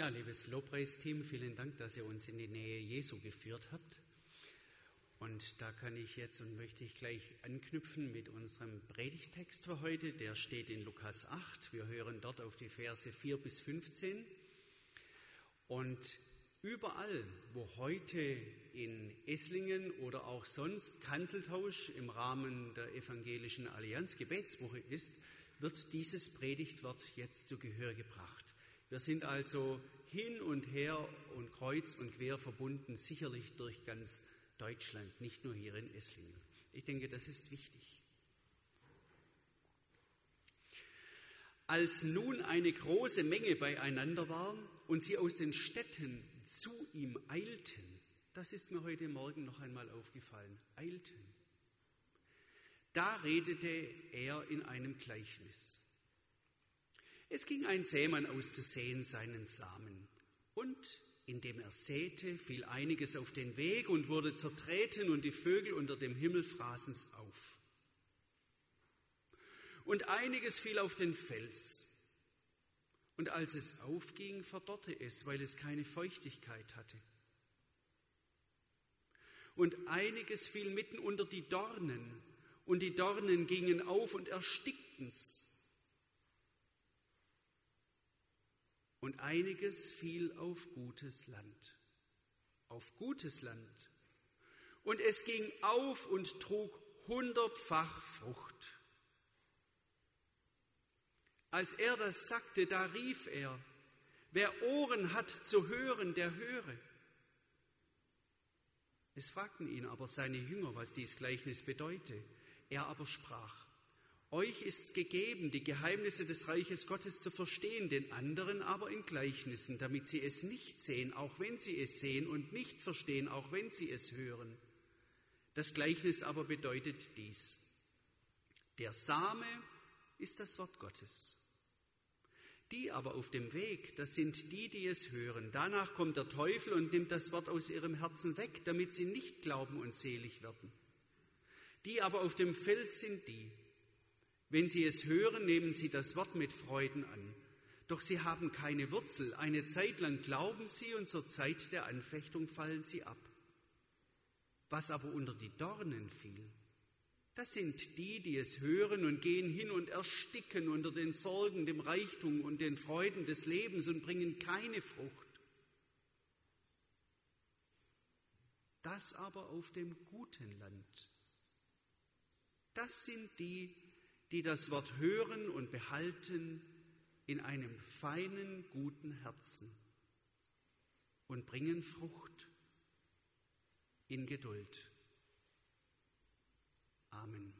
Ja, liebes Lobpreisteam, vielen Dank, dass ihr uns in die Nähe Jesu geführt habt. Und da kann ich jetzt und möchte ich gleich anknüpfen mit unserem Predigtext für heute. Der steht in Lukas 8. Wir hören dort auf die Verse 4 bis 15. Und überall, wo heute in Esslingen oder auch sonst Kanzeltausch im Rahmen der Evangelischen Allianz Gebetswoche ist, wird dieses Predigtwort jetzt zu Gehör gebracht. Wir sind also hin und her und kreuz und quer verbunden, sicherlich durch ganz Deutschland, nicht nur hier in Esslingen. Ich denke, das ist wichtig. Als nun eine große Menge beieinander war und sie aus den Städten zu ihm eilten, das ist mir heute Morgen noch einmal aufgefallen, eilten, da redete er in einem Gleichnis. Es ging ein Sämann auszusehen seinen Samen. Und indem er säte, fiel einiges auf den Weg und wurde zertreten und die Vögel unter dem Himmel fraßen's auf. Und einiges fiel auf den Fels. Und als es aufging, verdorrte es, weil es keine Feuchtigkeit hatte. Und einiges fiel mitten unter die Dornen, und die Dornen gingen auf und erstickten's. Und einiges fiel auf gutes Land. Auf gutes Land. Und es ging auf und trug hundertfach Frucht. Als er das sagte, da rief er, wer Ohren hat zu hören, der höre. Es fragten ihn aber seine Jünger, was dies Gleichnis bedeute. Er aber sprach, euch ist gegeben, die Geheimnisse des Reiches Gottes zu verstehen, den anderen aber in Gleichnissen, damit sie es nicht sehen, auch wenn sie es sehen, und nicht verstehen, auch wenn sie es hören. Das Gleichnis aber bedeutet dies. Der Same ist das Wort Gottes. Die aber auf dem Weg, das sind die, die es hören. Danach kommt der Teufel und nimmt das Wort aus ihrem Herzen weg, damit sie nicht glauben und selig werden. Die aber auf dem Fels sind die, wenn sie es hören, nehmen sie das Wort mit Freuden an. Doch sie haben keine Wurzel. Eine Zeit lang glauben sie und zur Zeit der Anfechtung fallen sie ab. Was aber unter die Dornen fiel, das sind die, die es hören und gehen hin und ersticken unter den Sorgen, dem Reichtum und den Freuden des Lebens und bringen keine Frucht. Das aber auf dem guten Land, das sind die, die das Wort hören und behalten in einem feinen, guten Herzen und bringen Frucht in Geduld. Amen.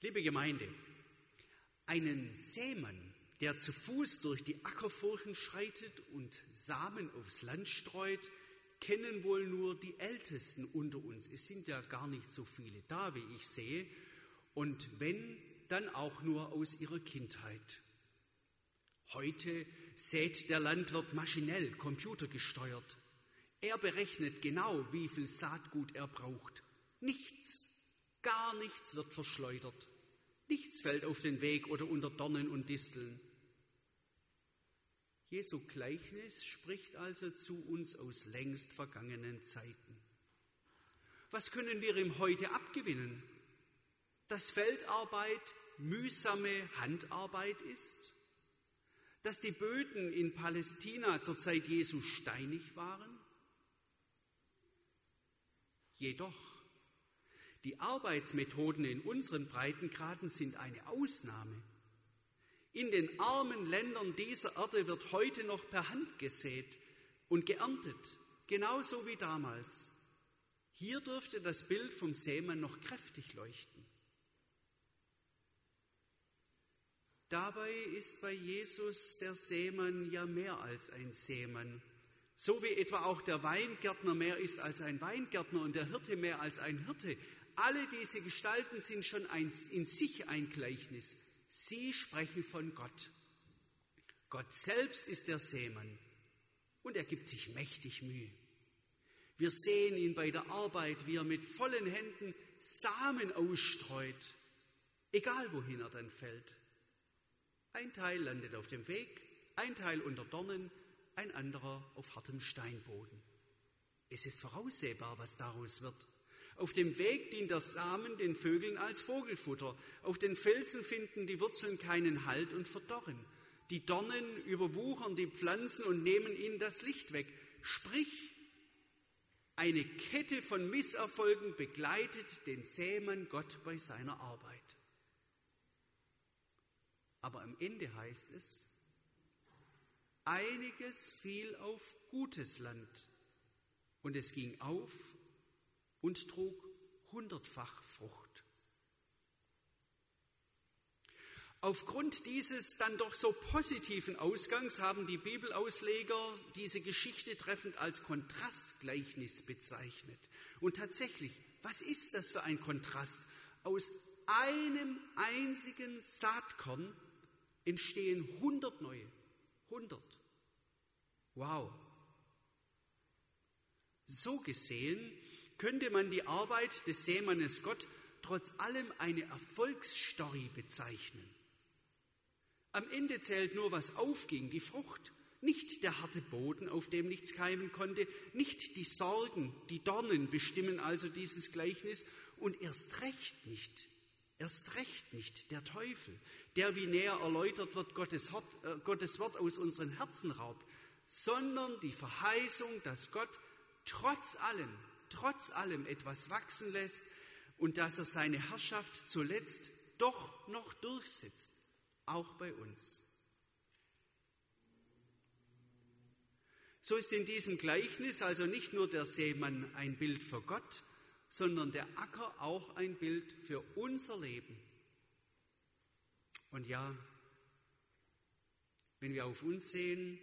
Liebe Gemeinde, einen Sämann, der zu Fuß durch die Ackerfurchen schreitet und Samen aufs Land streut, kennen wohl nur die Ältesten unter uns. Es sind ja gar nicht so viele da, wie ich sehe. Und wenn, dann auch nur aus ihrer Kindheit. Heute sät der Landwirt maschinell, computergesteuert. Er berechnet genau, wie viel Saatgut er braucht. Nichts, gar nichts wird verschleudert. Nichts fällt auf den Weg oder unter Dornen und Disteln. Jesu Gleichnis spricht also zu uns aus längst vergangenen Zeiten. Was können wir ihm heute abgewinnen? Dass Feldarbeit mühsame Handarbeit ist? Dass die Böden in Palästina zur Zeit Jesu steinig waren? Jedoch, die Arbeitsmethoden in unseren Breitengraden sind eine Ausnahme. In den armen Ländern dieser Erde wird heute noch per Hand gesät und geerntet, genauso wie damals. Hier dürfte das Bild vom Sämann noch kräftig leuchten. Dabei ist bei Jesus der Sämann ja mehr als ein Sämann. So wie etwa auch der Weingärtner mehr ist als ein Weingärtner und der Hirte mehr als ein Hirte. Alle diese Gestalten sind schon ein, in sich ein Gleichnis. Sie sprechen von Gott. Gott selbst ist der Seemann und er gibt sich mächtig Mühe. Wir sehen ihn bei der Arbeit, wie er mit vollen Händen Samen ausstreut egal wohin er dann fällt. Ein Teil landet auf dem Weg, ein Teil unter Dornen, ein anderer auf hartem Steinboden. Es ist voraussehbar, was daraus wird. Auf dem Weg dient der Samen den Vögeln als Vogelfutter. Auf den Felsen finden die Wurzeln keinen Halt und verdorren. Die Dornen überwuchern die Pflanzen und nehmen ihnen das Licht weg. Sprich, eine Kette von Misserfolgen begleitet den Sämann Gott bei seiner Arbeit. Aber am Ende heißt es, einiges fiel auf gutes Land und es ging auf und trug hundertfach Frucht. Aufgrund dieses dann doch so positiven Ausgangs haben die Bibelausleger diese Geschichte treffend als Kontrastgleichnis bezeichnet. Und tatsächlich, was ist das für ein Kontrast? Aus einem einzigen Saatkorn entstehen hundert neue. Hundert. Wow. So gesehen könnte man die Arbeit des Seemannes Gott trotz allem eine Erfolgsstory bezeichnen. Am Ende zählt nur, was aufging, die Frucht, nicht der harte Boden, auf dem nichts keimen konnte, nicht die Sorgen, die Dornen bestimmen also dieses Gleichnis und erst recht nicht, erst recht nicht der Teufel, der, wie näher erläutert wird, Gottes, äh, Gottes Wort aus unseren Herzen raubt, sondern die Verheißung, dass Gott trotz allem trotz allem etwas wachsen lässt und dass er seine Herrschaft zuletzt doch noch durchsetzt, auch bei uns. So ist in diesem Gleichnis also nicht nur der Seemann ein Bild für Gott, sondern der Acker auch ein Bild für unser Leben. Und ja, wenn wir auf uns sehen,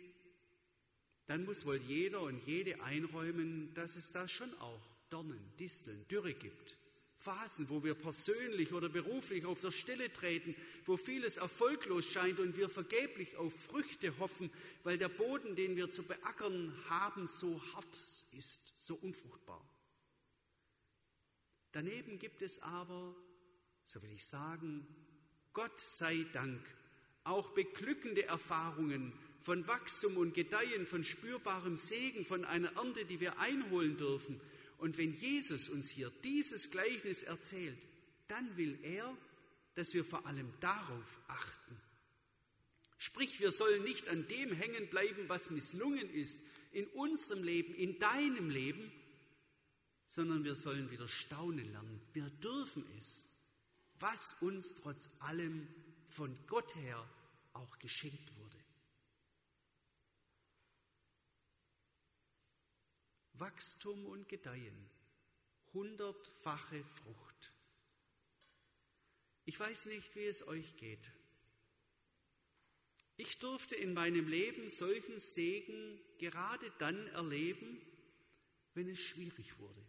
dann muss wohl jeder und jede einräumen, dass es da schon auch Dornen, Disteln, Dürre gibt. Phasen, wo wir persönlich oder beruflich auf der Stelle treten, wo vieles erfolglos scheint und wir vergeblich auf Früchte hoffen, weil der Boden, den wir zu beackern haben, so hart ist, so unfruchtbar. Daneben gibt es aber, so will ich sagen, Gott sei Dank, auch beglückende Erfahrungen von Wachstum und Gedeihen, von spürbarem Segen, von einer Ernte, die wir einholen dürfen. Und wenn Jesus uns hier dieses Gleichnis erzählt, dann will er, dass wir vor allem darauf achten. Sprich, wir sollen nicht an dem hängen bleiben, was misslungen ist in unserem Leben, in deinem Leben, sondern wir sollen wieder staunen lernen. Wir dürfen es, was uns trotz allem von Gott her auch geschenkt wurde. Wachstum und Gedeihen, hundertfache Frucht. Ich weiß nicht, wie es euch geht. Ich durfte in meinem Leben solchen Segen gerade dann erleben, wenn es schwierig wurde.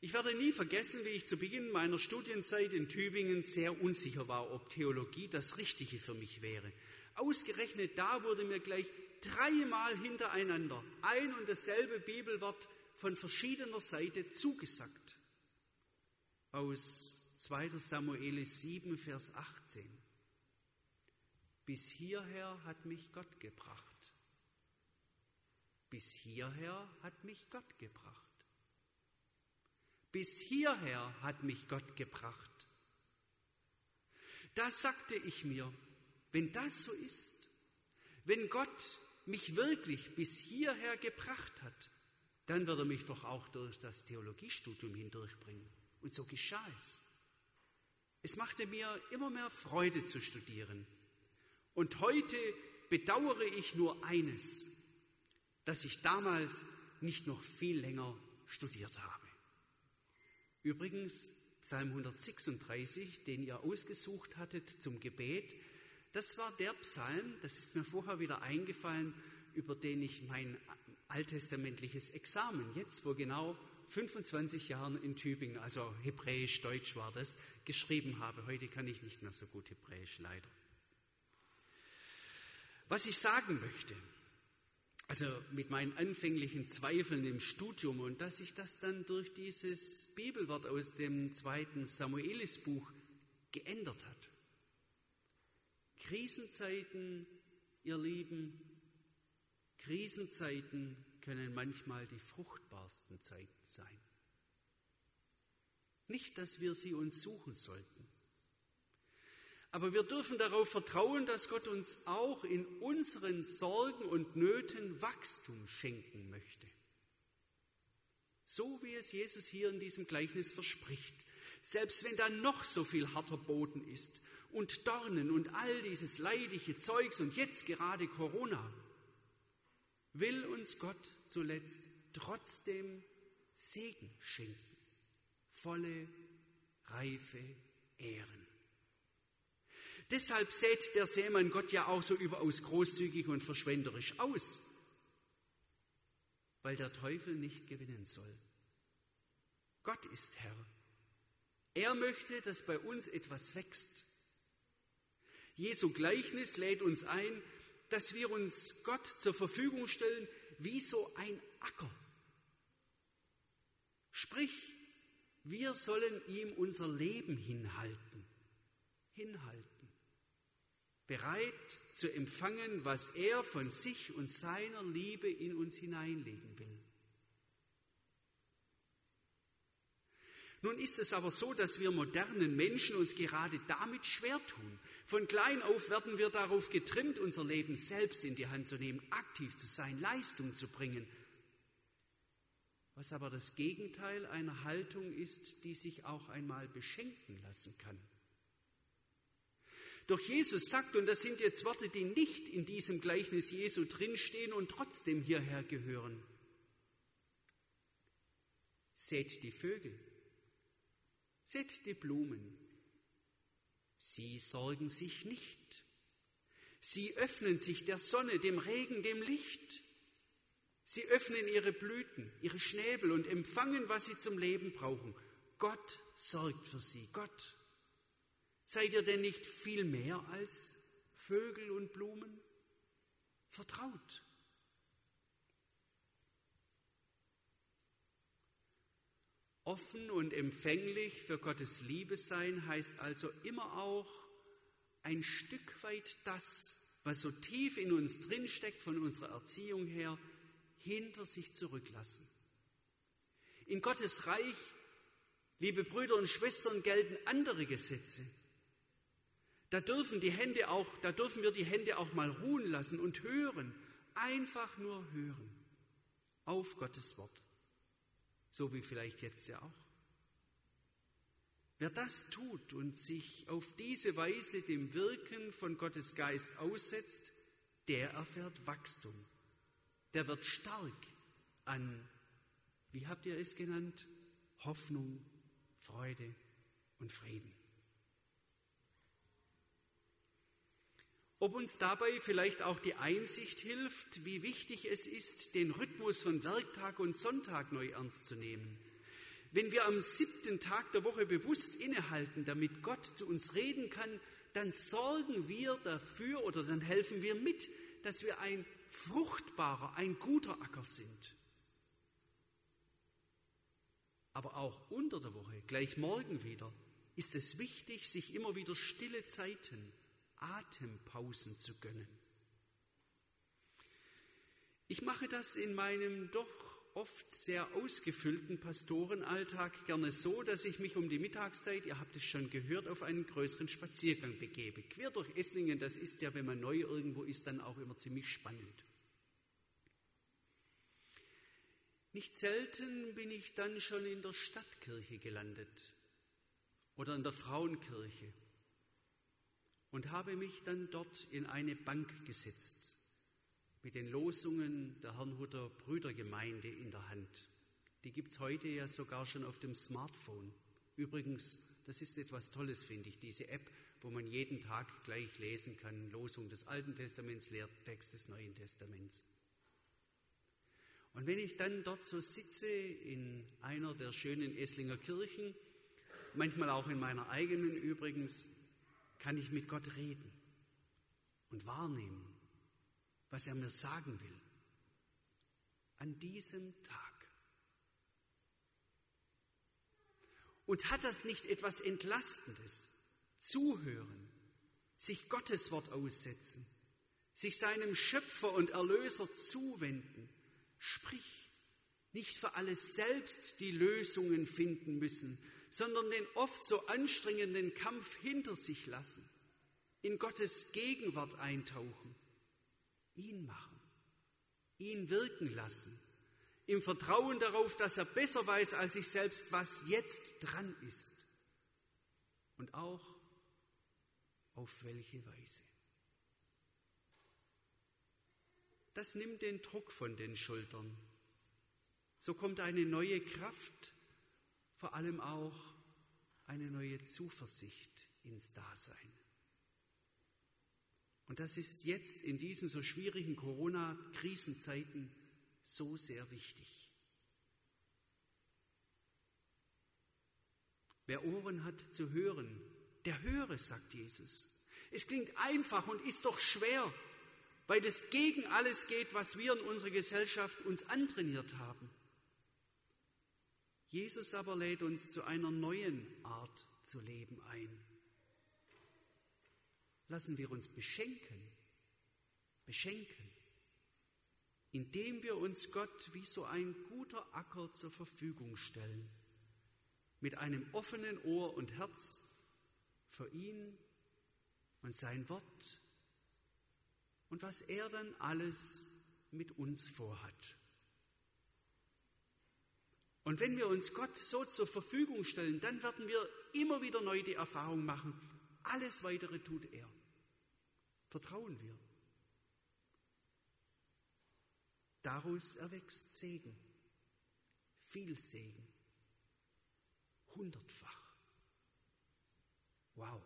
Ich werde nie vergessen, wie ich zu Beginn meiner Studienzeit in Tübingen sehr unsicher war, ob Theologie das Richtige für mich wäre. Ausgerechnet da wurde mir gleich dreimal hintereinander ein und dasselbe Bibelwort von verschiedener Seite zugesagt. Aus 2 Samuel 7, Vers 18. Bis hierher hat mich Gott gebracht. Bis hierher hat mich Gott gebracht. Bis hierher hat mich Gott gebracht. Da sagte ich mir, wenn das so ist, wenn Gott mich wirklich bis hierher gebracht hat, dann wird er mich doch auch durch das Theologiestudium hindurchbringen. Und so geschah es. Es machte mir immer mehr Freude zu studieren. Und heute bedauere ich nur eines, dass ich damals nicht noch viel länger studiert habe. Übrigens, Psalm 136, den ihr ausgesucht hattet zum Gebet, das war der Psalm, das ist mir vorher wieder eingefallen, über den ich mein alttestamentliches Examen jetzt vor genau 25 Jahren in Tübingen, also Hebräisch-Deutsch war das, geschrieben habe. Heute kann ich nicht mehr so gut Hebräisch, leider. Was ich sagen möchte, also mit meinen anfänglichen Zweifeln im Studium und dass ich das dann durch dieses Bibelwort aus dem zweiten Samuelisbuch geändert hat. Krisenzeiten, ihr Lieben, Krisenzeiten können manchmal die fruchtbarsten Zeiten sein. Nicht, dass wir sie uns suchen sollten. Aber wir dürfen darauf vertrauen, dass Gott uns auch in unseren Sorgen und Nöten Wachstum schenken möchte. So wie es Jesus hier in diesem Gleichnis verspricht. Selbst wenn da noch so viel harter Boden ist und Dornen und all dieses leidige Zeugs und jetzt gerade Corona, will uns Gott zuletzt trotzdem Segen schenken, volle, reife Ehren. Deshalb sät der Sämann Gott ja auch so überaus großzügig und verschwenderisch aus, weil der Teufel nicht gewinnen soll. Gott ist Herr. Er möchte, dass bei uns etwas wächst. Jesu Gleichnis lädt uns ein, dass wir uns Gott zur Verfügung stellen wie so ein Acker. Sprich, wir sollen ihm unser Leben hinhalten. Hinhalten bereit zu empfangen, was er von sich und seiner Liebe in uns hineinlegen will. Nun ist es aber so, dass wir modernen Menschen uns gerade damit schwer tun. Von klein auf werden wir darauf getrimmt, unser Leben selbst in die Hand zu nehmen, aktiv zu sein, Leistung zu bringen. Was aber das Gegenteil einer Haltung ist, die sich auch einmal beschenken lassen kann. Doch Jesus sagt, und das sind jetzt Worte, die nicht in diesem Gleichnis Jesu drinstehen und trotzdem hierher gehören. Seht die Vögel, seht die Blumen. Sie sorgen sich nicht. Sie öffnen sich der Sonne, dem Regen, dem Licht. Sie öffnen ihre Blüten, ihre Schnäbel und empfangen, was sie zum Leben brauchen. Gott sorgt für sie. Gott Seid ihr denn nicht viel mehr als Vögel und Blumen? Vertraut. Offen und empfänglich für Gottes Liebe sein heißt also immer auch ein Stück weit das, was so tief in uns drinsteckt von unserer Erziehung her, hinter sich zurücklassen. In Gottes Reich, liebe Brüder und Schwestern, gelten andere Gesetze. Da dürfen die Hände auch, da dürfen wir die Hände auch mal ruhen lassen und hören, einfach nur hören auf Gottes Wort. So wie vielleicht jetzt ja auch. Wer das tut und sich auf diese Weise dem Wirken von Gottes Geist aussetzt, der erfährt Wachstum. Der wird stark an, wie habt ihr es genannt, Hoffnung, Freude und Frieden. Ob uns dabei vielleicht auch die Einsicht hilft, wie wichtig es ist, den Rhythmus von Werktag und Sonntag neu ernst zu nehmen. Wenn wir am siebten Tag der Woche bewusst innehalten, damit Gott zu uns reden kann, dann sorgen wir dafür oder dann helfen wir mit, dass wir ein fruchtbarer, ein guter Acker sind. Aber auch unter der Woche, gleich morgen wieder, ist es wichtig, sich immer wieder stille Zeiten Atempausen zu gönnen. Ich mache das in meinem doch oft sehr ausgefüllten Pastorenalltag gerne so, dass ich mich um die Mittagszeit, ihr habt es schon gehört, auf einen größeren Spaziergang begebe. Quer durch Esslingen, das ist ja, wenn man neu irgendwo ist, dann auch immer ziemlich spannend. Nicht selten bin ich dann schon in der Stadtkirche gelandet oder in der Frauenkirche und habe mich dann dort in eine Bank gesetzt mit den Losungen der Herrnhuter Brüdergemeinde in der Hand. Die gibt es heute ja sogar schon auf dem Smartphone. Übrigens, das ist etwas Tolles, finde ich, diese App, wo man jeden Tag gleich lesen kann, Losung des Alten Testaments, Lehrtext des Neuen Testaments. Und wenn ich dann dort so sitze in einer der schönen Esslinger Kirchen, manchmal auch in meiner eigenen übrigens, kann ich mit Gott reden und wahrnehmen, was er mir sagen will. An diesem Tag. Und hat das nicht etwas Entlastendes, zuhören, sich Gottes Wort aussetzen, sich seinem Schöpfer und Erlöser zuwenden. Sprich, nicht für alles selbst die Lösungen finden müssen, sondern den oft so anstrengenden Kampf hinter sich lassen, in Gottes Gegenwart eintauchen, ihn machen, ihn wirken lassen, im Vertrauen darauf, dass er besser weiß als ich selbst, was jetzt dran ist und auch auf welche Weise. Das nimmt den Druck von den Schultern. So kommt eine neue Kraft, vor allem auch eine neue Zuversicht ins Dasein. Und das ist jetzt in diesen so schwierigen Corona-Krisenzeiten so sehr wichtig. Wer Ohren hat zu hören, der höre, sagt Jesus. Es klingt einfach und ist doch schwer, weil es gegen alles geht, was wir in unserer Gesellschaft uns antrainiert haben. Jesus aber lädt uns zu einer neuen Art zu leben ein. Lassen wir uns beschenken, beschenken, indem wir uns Gott wie so ein guter Acker zur Verfügung stellen, mit einem offenen Ohr und Herz für ihn und sein Wort und was er dann alles mit uns vorhat. Und wenn wir uns Gott so zur Verfügung stellen, dann werden wir immer wieder neu die Erfahrung machen, alles weitere tut er. Vertrauen wir. Daraus erwächst Segen, viel Segen, hundertfach. Wow.